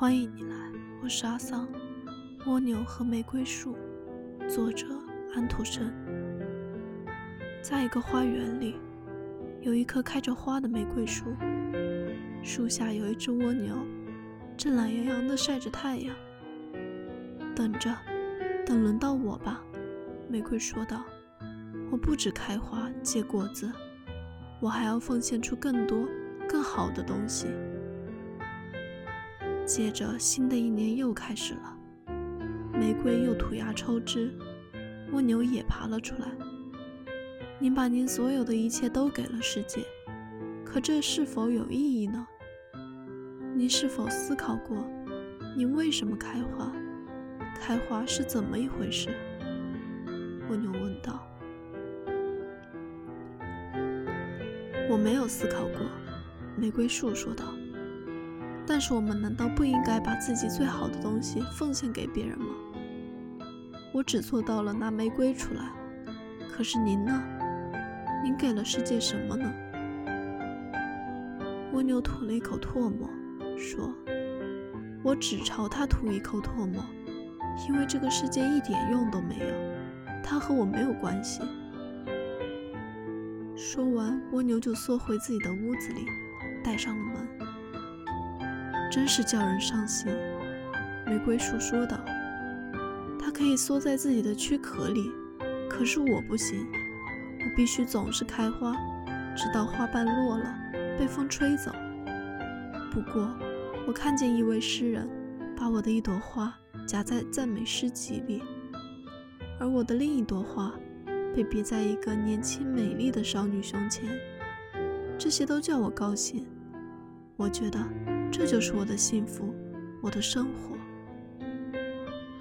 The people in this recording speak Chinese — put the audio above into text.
欢迎你来，我是阿桑。蜗牛和玫瑰树，作者安徒生。在一个花园里，有一棵开着花的玫瑰树，树下有一只蜗牛，正懒洋洋地晒着太阳。等着，等轮到我吧，玫瑰说道。我不止开花结果子，我还要奉献出更多、更好的东西。接着，新的一年又开始了。玫瑰又吐芽抽枝，蜗牛也爬了出来。您把您所有的一切都给了世界，可这是否有意义呢？您是否思考过，您为什么开花？开花是怎么一回事？蜗牛问道。我没有思考过，玫瑰树说道。但是我们难道不应该把自己最好的东西奉献给别人吗？我只做到了拿玫瑰出来，可是您呢？您给了世界什么呢？蜗牛吐了一口唾沫，说：“我只朝它吐一口唾沫，因为这个世界一点用都没有，它和我没有关系。”说完，蜗牛就缩回自己的屋子里，带上了门。真是叫人伤心，玫瑰树说道。它可以缩在自己的躯壳里，可是我不行，我必须总是开花，直到花瓣落了，被风吹走。不过，我看见一位诗人把我的一朵花夹在赞美诗集里，而我的另一朵花被别在一个年轻美丽的少女胸前。这些都叫我高兴，我觉得。这就是我的幸福，我的生活。